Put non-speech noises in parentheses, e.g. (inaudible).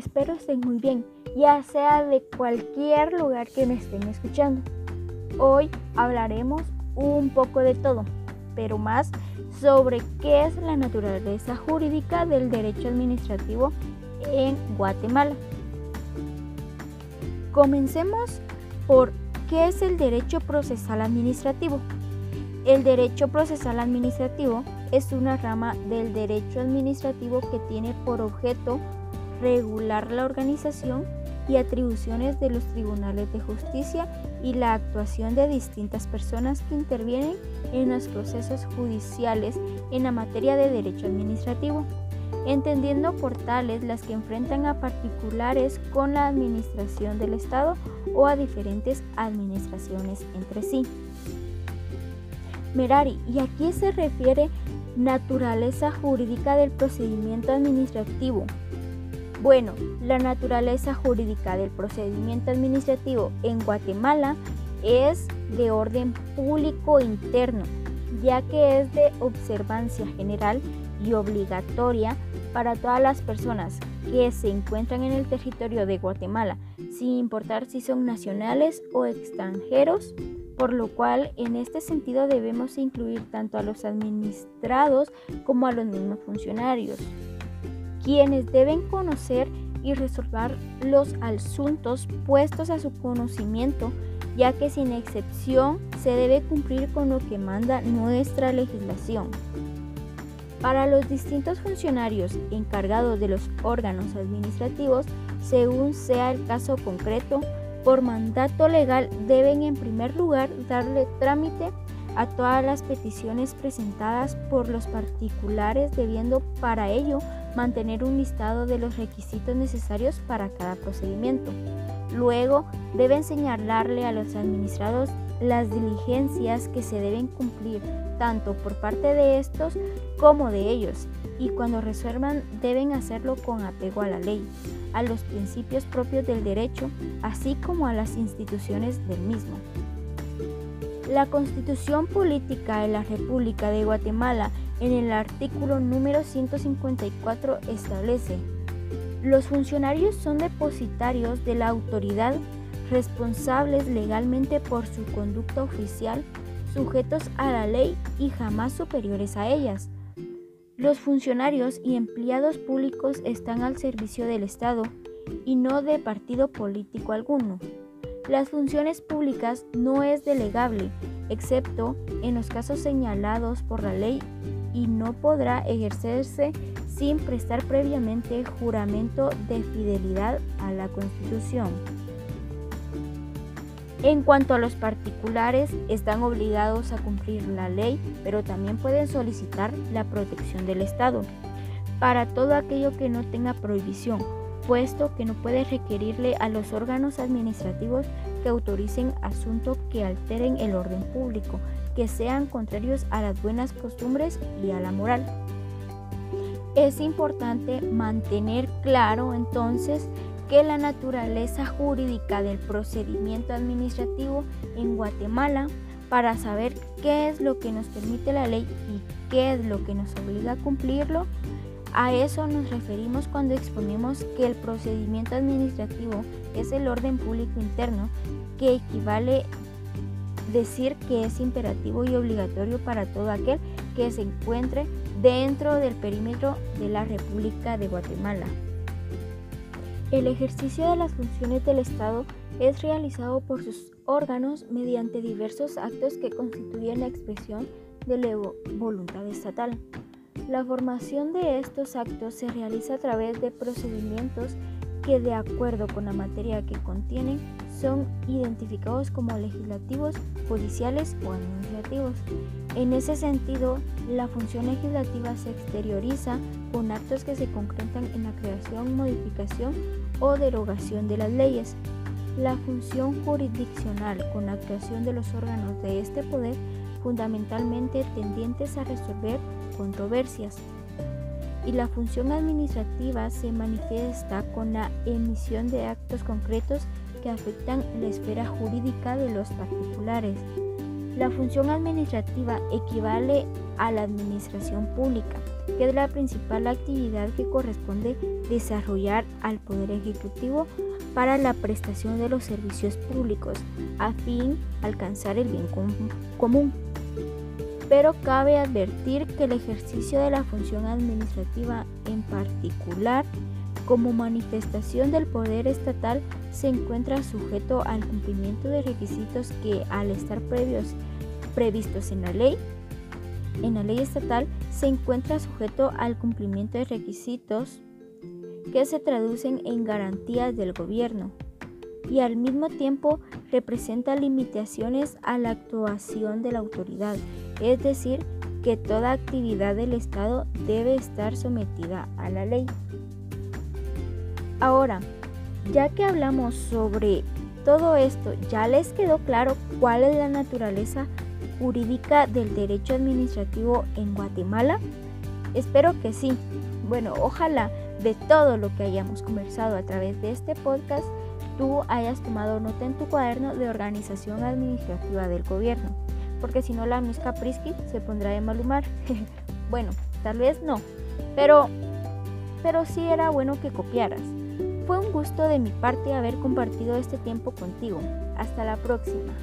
Espero estén muy bien, ya sea de cualquier lugar que me estén escuchando. Hoy hablaremos un poco de todo, pero más sobre qué es la naturaleza jurídica del derecho administrativo en Guatemala. Comencemos por qué es el derecho procesal administrativo. El derecho procesal administrativo es una rama del derecho administrativo que tiene por objeto regular la organización y atribuciones de los tribunales de justicia y la actuación de distintas personas que intervienen en los procesos judiciales en la materia de derecho administrativo, entendiendo por tales las que enfrentan a particulares con la administración del Estado o a diferentes administraciones entre sí. Merari, ¿y a qué se refiere naturaleza jurídica del procedimiento administrativo? Bueno, la naturaleza jurídica del procedimiento administrativo en Guatemala es de orden público interno, ya que es de observancia general y obligatoria para todas las personas que se encuentran en el territorio de Guatemala, sin importar si son nacionales o extranjeros, por lo cual en este sentido debemos incluir tanto a los administrados como a los mismos funcionarios quienes deben conocer y resolver los asuntos puestos a su conocimiento, ya que sin excepción se debe cumplir con lo que manda nuestra legislación. Para los distintos funcionarios encargados de los órganos administrativos, según sea el caso concreto, por mandato legal deben en primer lugar darle trámite a todas las peticiones presentadas por los particulares, debiendo para ello mantener un listado de los requisitos necesarios para cada procedimiento. Luego, deben señalarle a los administrados las diligencias que se deben cumplir tanto por parte de estos como de ellos y cuando resuelvan deben hacerlo con apego a la ley, a los principios propios del derecho, así como a las instituciones del mismo. La Constitución Política de la República de Guatemala en el artículo número 154 establece, los funcionarios son depositarios de la autoridad responsables legalmente por su conducta oficial, sujetos a la ley y jamás superiores a ellas. Los funcionarios y empleados públicos están al servicio del Estado y no de partido político alguno. Las funciones públicas no es delegable, excepto en los casos señalados por la ley y no podrá ejercerse sin prestar previamente juramento de fidelidad a la Constitución. En cuanto a los particulares, están obligados a cumplir la ley, pero también pueden solicitar la protección del Estado para todo aquello que no tenga prohibición puesto que no puede requerirle a los órganos administrativos que autoricen asuntos que alteren el orden público, que sean contrarios a las buenas costumbres y a la moral. Es importante mantener claro entonces que la naturaleza jurídica del procedimiento administrativo en Guatemala para saber qué es lo que nos permite la ley y qué es lo que nos obliga a cumplirlo a eso nos referimos cuando exponemos que el procedimiento administrativo es el orden público interno, que equivale decir que es imperativo y obligatorio para todo aquel que se encuentre dentro del perímetro de la República de Guatemala. El ejercicio de las funciones del Estado es realizado por sus órganos mediante diversos actos que constituyen la expresión de la voluntad estatal. La formación de estos actos se realiza a través de procedimientos que de acuerdo con la materia que contienen son identificados como legislativos, judiciales o administrativos. En ese sentido, la función legislativa se exterioriza con actos que se concretan en la creación, modificación o derogación de las leyes. La función jurisdiccional con la creación de los órganos de este poder fundamentalmente tendientes a resolver controversias. Y la función administrativa se manifiesta con la emisión de actos concretos que afectan la esfera jurídica de los particulares. La función administrativa equivale a la administración pública, que es la principal actividad que corresponde desarrollar al Poder Ejecutivo para la prestación de los servicios públicos a fin de alcanzar el bien común. Pero cabe advertir que el ejercicio de la función administrativa en particular como manifestación del poder estatal se encuentra sujeto al cumplimiento de requisitos que al estar previos, previstos en la ley, en la ley estatal se encuentra sujeto al cumplimiento de requisitos que se traducen en garantías del gobierno y al mismo tiempo representa limitaciones a la actuación de la autoridad, es decir, que toda actividad del Estado debe estar sometida a la ley. Ahora, ya que hablamos sobre todo esto, ¿ya les quedó claro cuál es la naturaleza jurídica del derecho administrativo en Guatemala? Espero que sí. Bueno, ojalá de todo lo que hayamos conversado a través de este podcast, tú hayas tomado nota en tu cuaderno de organización administrativa del gobierno, porque si no la Miss Caprisky se pondrá de mal humor. (laughs) bueno, tal vez no, pero, pero sí era bueno que copiaras. Fue un gusto de mi parte haber compartido este tiempo contigo. Hasta la próxima.